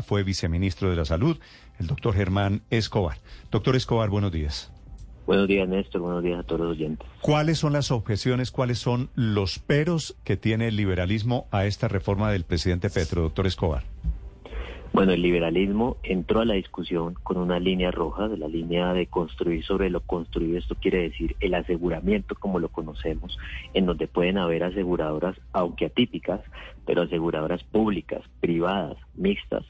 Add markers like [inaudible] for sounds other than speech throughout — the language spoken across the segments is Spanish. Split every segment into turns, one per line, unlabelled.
Fue viceministro de la Salud, el doctor Germán Escobar. Doctor Escobar, buenos días.
Buenos días, Néstor. Buenos días a todos los oyentes.
¿Cuáles son las objeciones, cuáles son los peros que tiene el liberalismo a esta reforma del presidente Petro, doctor Escobar?
Bueno, el liberalismo entró a la discusión con una línea roja, de la línea de construir sobre lo construido. Esto quiere decir el aseguramiento como lo conocemos, en donde pueden haber aseguradoras, aunque atípicas, pero aseguradoras públicas, privadas, mixtas.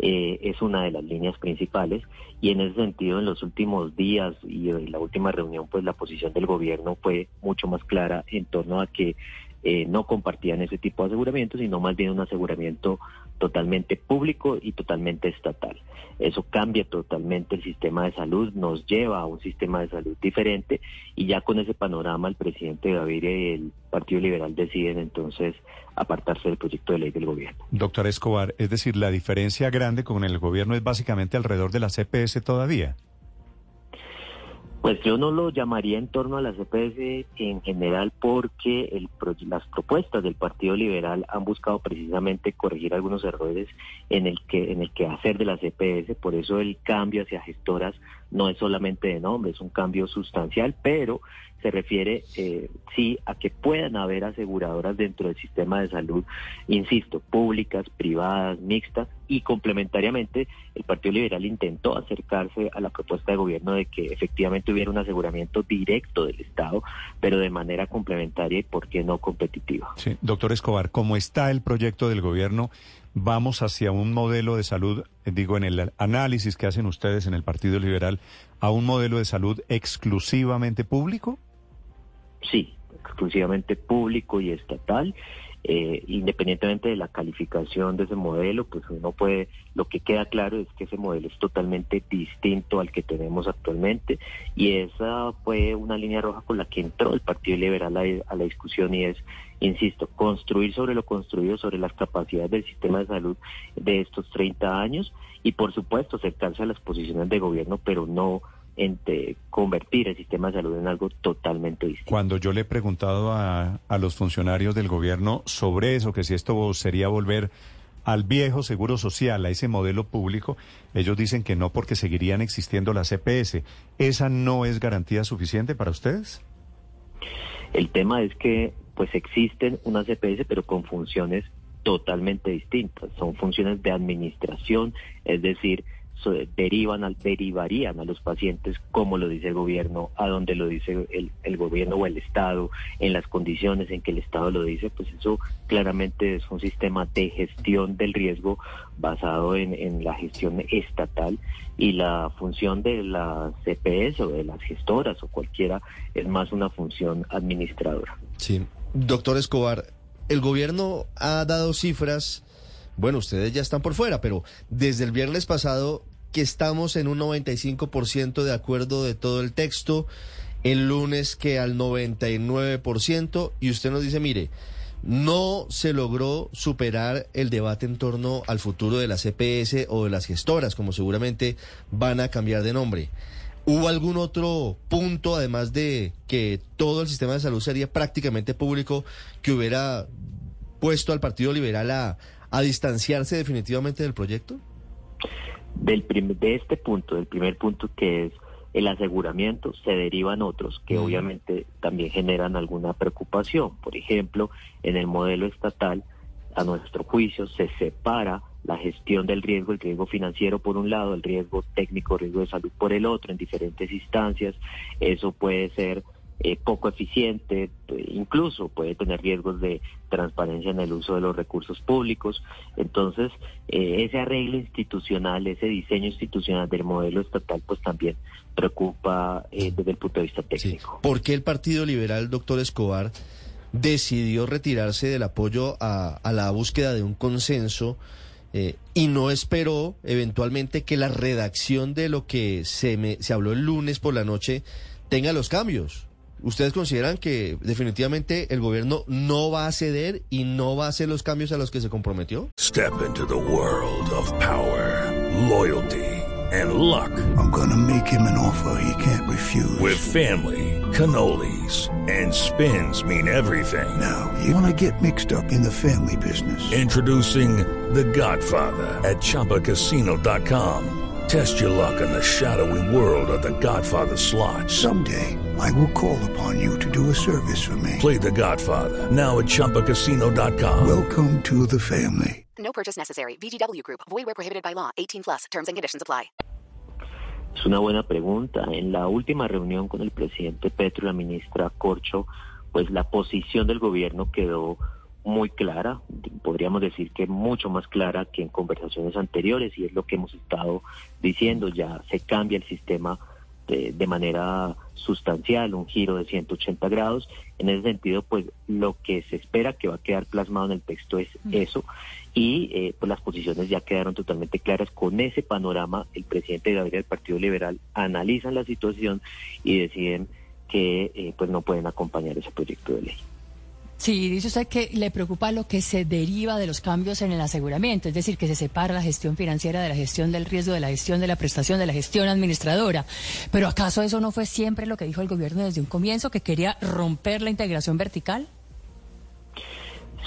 Eh, es una de las líneas principales y en ese sentido en los últimos días y en la última reunión pues la posición del gobierno fue mucho más clara en torno a que eh, no compartían ese tipo de aseguramiento, sino más bien un aseguramiento totalmente público y totalmente estatal. Eso cambia totalmente el sistema de salud, nos lleva a un sistema de salud diferente y ya con ese panorama el presidente Gaviria y el Partido Liberal deciden entonces apartarse del proyecto de ley del gobierno.
Doctor Escobar, es decir, la diferencia grande con el gobierno es básicamente alrededor de la CPS todavía.
Pues yo no lo llamaría en torno a la CPS en general porque el, las propuestas del Partido Liberal han buscado precisamente corregir algunos errores en el que en el que hacer de la CPS, por eso el cambio hacia gestoras no es solamente de nombre, es un cambio sustancial, pero se refiere eh, sí a que puedan haber aseguradoras dentro del sistema de salud, insisto, públicas, privadas, mixtas y complementariamente el Partido Liberal intentó acercarse a la propuesta de gobierno de que efectivamente hubiera un aseguramiento directo del Estado, pero de manera complementaria y por qué no competitiva.
Sí, doctor Escobar, ¿cómo está el proyecto del gobierno? ¿Vamos hacia un modelo de salud, eh, digo, en el análisis que hacen ustedes en el Partido Liberal, a un modelo de salud exclusivamente público?
Sí, exclusivamente público y estatal. Eh, independientemente de la calificación de ese modelo, pues uno puede, lo que queda claro es que ese modelo es totalmente distinto al que tenemos actualmente y esa fue una línea roja con la que entró el Partido Liberal a, a la discusión y es, insisto, construir sobre lo construido, sobre las capacidades del sistema de salud de estos 30 años y por supuesto acercarse a las posiciones de gobierno, pero no entre convertir el sistema de salud en algo totalmente distinto.
Cuando yo le he preguntado a, a los funcionarios del gobierno sobre eso, que si esto sería volver al viejo seguro social, a ese modelo público, ellos dicen que no porque seguirían existiendo las CPS. ¿Esa no es garantía suficiente para ustedes?
El tema es que pues existen unas CPS pero con funciones totalmente distintas. Son funciones de administración, es decir, derivan al, derivarían a los pacientes como lo dice el gobierno, a donde lo dice el, el, gobierno o el Estado, en las condiciones en que el Estado lo dice, pues eso claramente es un sistema de gestión del riesgo basado en, en la gestión estatal y la función de la CPS o de las gestoras o cualquiera es más una función administradora.
Sí, doctor Escobar, el gobierno ha dado cifras bueno, ustedes ya están por fuera, pero desde el viernes pasado que estamos en un 95% de acuerdo de todo el texto, el lunes que al 99% y usted nos dice, mire, no se logró superar el debate en torno al futuro de la CPS o de las gestoras, como seguramente van a cambiar de nombre. ¿Hubo algún otro punto, además de que todo el sistema de salud sería prácticamente público, que hubiera puesto al Partido Liberal a, a distanciarse definitivamente del proyecto?
Del de este punto, del primer punto que es el aseguramiento, se derivan otros que obviamente también generan alguna preocupación. Por ejemplo, en el modelo estatal, a nuestro juicio, se separa la gestión del riesgo, el riesgo financiero por un lado, el riesgo técnico, el riesgo de salud por el otro, en diferentes instancias. Eso puede ser eh, poco eficiente, eh, incluso puede tener riesgos de transparencia en el uso de los recursos públicos. Entonces, eh, ese arreglo institucional, ese diseño institucional del modelo estatal, pues también preocupa desde el punto de vista técnico.
¿Por qué el Partido Liberal, doctor Escobar, decidió retirarse del apoyo a, a la búsqueda de un consenso? eh, y no esperó eventualmente que la redacción de lo que se, me, se habló el lunes por la noche tenga los cambios. ¿Ustedes consideran que definitivamente el gobierno no va a ceder y no va a hacer los cambios a los que se comprometió?
Step into the world of power, loyalty and luck.
I'm gonna make him an offer he can't refuse.
With family, cannolis and spins mean everything.
Now, you wanna get mixed up in the family business.
Introducing The Godfather at ChumbaCasino.com. Test your luck in the shadowy world of The Godfather slot.
Someday, I will call upon you to do a service for me.
Play The Godfather now at ChumbaCasino.com.
Welcome to the family.
No purchase necessary. VGW Group. Void where prohibited by law. 18 plus. Terms and conditions apply.
Es una buena pregunta. En la última reunión con el presidente Petro y la ministra Corcho, pues la posición del gobierno quedó muy clara, podríamos decir que mucho más clara que en conversaciones anteriores y es lo que hemos estado diciendo, ya se cambia el sistema de, de, manera sustancial, un giro de 180 grados. En ese sentido, pues lo que se espera que va a quedar plasmado en el texto es eso y eh, pues las posiciones ya quedaron totalmente claras. Con ese panorama, el presidente Gabriel del Partido Liberal analizan la situación y deciden que eh, pues no pueden acompañar ese proyecto de ley.
Sí, dice usted que le preocupa lo que se deriva de los cambios en el aseguramiento, es decir, que se separa la gestión financiera de la gestión del riesgo, de la gestión de la prestación, de la gestión administradora. Pero ¿acaso eso no fue siempre lo que dijo el gobierno desde un comienzo, que quería romper la integración vertical?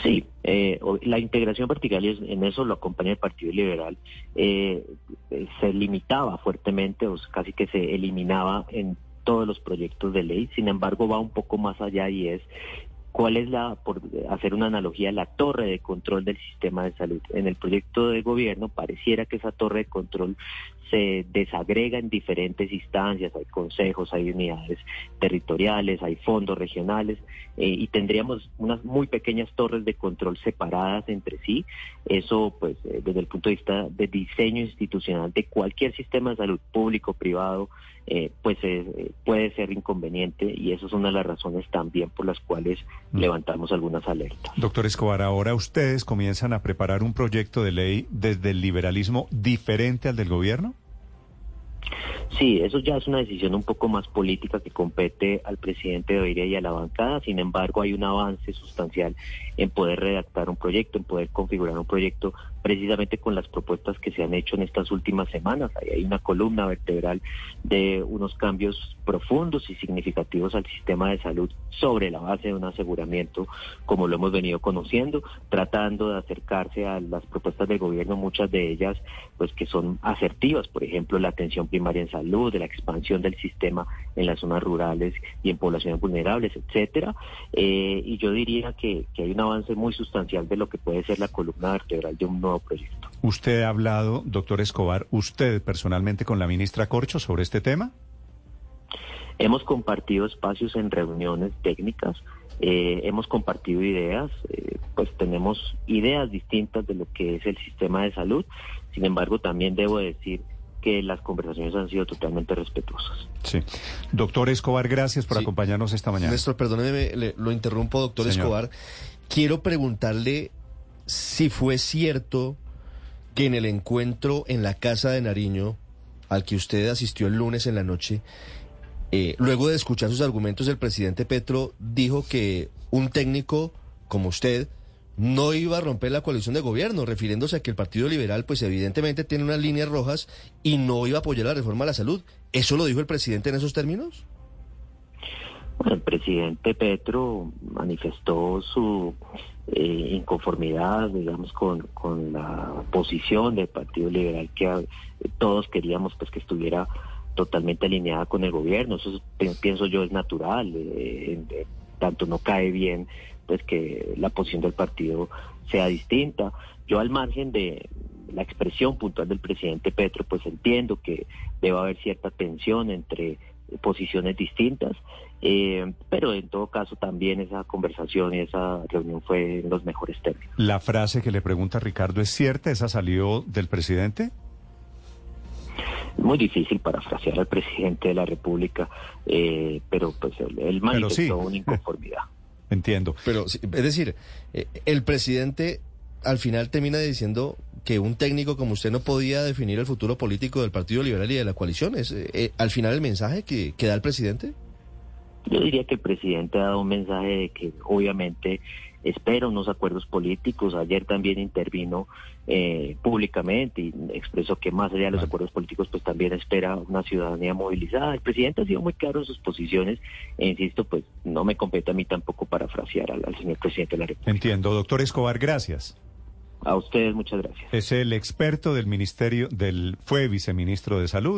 Sí, eh, la integración vertical, y en eso lo acompaña el Partido Liberal, eh, se limitaba fuertemente, o casi que se eliminaba en todos los proyectos de ley. Sin embargo, va un poco más allá y es cuál es la, por hacer una analogía, la torre de control del sistema de salud. En el proyecto de gobierno pareciera que esa torre de control se desagrega en diferentes instancias, hay consejos, hay unidades territoriales, hay fondos regionales eh, y tendríamos unas muy pequeñas torres de control separadas entre sí. Eso, pues, eh, desde el punto de vista de diseño institucional de cualquier sistema de salud público, privado, eh, pues eh, puede ser inconveniente y eso es una de las razones también por las cuales. Levantamos algunas alertas.
Doctor Escobar, ahora ustedes comienzan a preparar un proyecto de ley desde el liberalismo diferente al del gobierno.
Sí, eso ya es una decisión un poco más política que compete al presidente de Oiria y a la bancada. Sin embargo, hay un avance sustancial en poder redactar un proyecto, en poder configurar un proyecto precisamente con las propuestas que se han hecho en estas últimas semanas. Hay una columna vertebral de unos cambios profundos y significativos al sistema de salud sobre la base de un aseguramiento, como lo hemos venido conociendo, tratando de acercarse a las propuestas del gobierno, muchas de ellas pues que son asertivas, por ejemplo, la atención primaria en salud, de la expansión del sistema en las zonas rurales y en poblaciones vulnerables, etcétera. Eh, y yo diría que, que hay un avance muy sustancial de lo que puede ser la columna vertebral de un nuevo proyecto.
¿Usted ha hablado, doctor Escobar, usted personalmente con la ministra Corcho sobre este tema?
Hemos compartido espacios en reuniones técnicas, eh, hemos compartido ideas, eh, pues tenemos ideas distintas de lo que es el sistema de salud. Sin embargo, también debo decir que las conversaciones han sido totalmente respetuosas.
Sí. Doctor Escobar, gracias por sí. acompañarnos esta mañana.
Néstor, perdóneme, le, lo interrumpo, doctor Señor. Escobar. Quiero preguntarle si fue cierto que en el encuentro en la Casa de Nariño, al que usted asistió el lunes en la noche, eh, luego de escuchar sus argumentos, el presidente Petro dijo que un técnico como usted no iba a romper la coalición de gobierno, refiriéndose a que el Partido Liberal, pues evidentemente tiene unas líneas rojas y no iba a apoyar la reforma a la salud. ¿Eso lo dijo el presidente en esos términos?
Bueno, el presidente Petro manifestó su eh, inconformidad, digamos, con, con la posición del Partido Liberal que eh, todos queríamos pues que estuviera totalmente alineada con el gobierno. Eso pienso yo es natural, eh, tanto no cae bien pues que la posición del partido sea distinta. Yo al margen de la expresión puntual del presidente Petro, pues entiendo que debe haber cierta tensión entre posiciones distintas, eh, pero en todo caso también esa conversación y esa reunión fue en los mejores términos.
La frase que le pregunta Ricardo es cierta, esa salió del presidente.
Muy difícil parafrasear al presidente de la República, eh, pero pues él, él manifestó sí. una inconformidad. [laughs]
Entiendo.
Pero, es decir, eh, el presidente al final termina diciendo que un técnico como usted no podía definir el futuro político del Partido Liberal y de la coalición. ¿Es eh, al final el mensaje que, que da el presidente?
Yo diría que el presidente ha dado un mensaje de que obviamente espera unos acuerdos políticos. Ayer también intervino eh, públicamente y expresó que más allá de los acuerdos políticos, pues también espera una ciudadanía movilizada. El presidente ha sido muy claro en sus posiciones e insisto, pues no me compete a mí tampoco parafrasear al, al señor presidente de la República.
Entiendo, doctor Escobar, gracias.
A ustedes muchas gracias.
Es el experto del ministerio del fue viceministro de salud.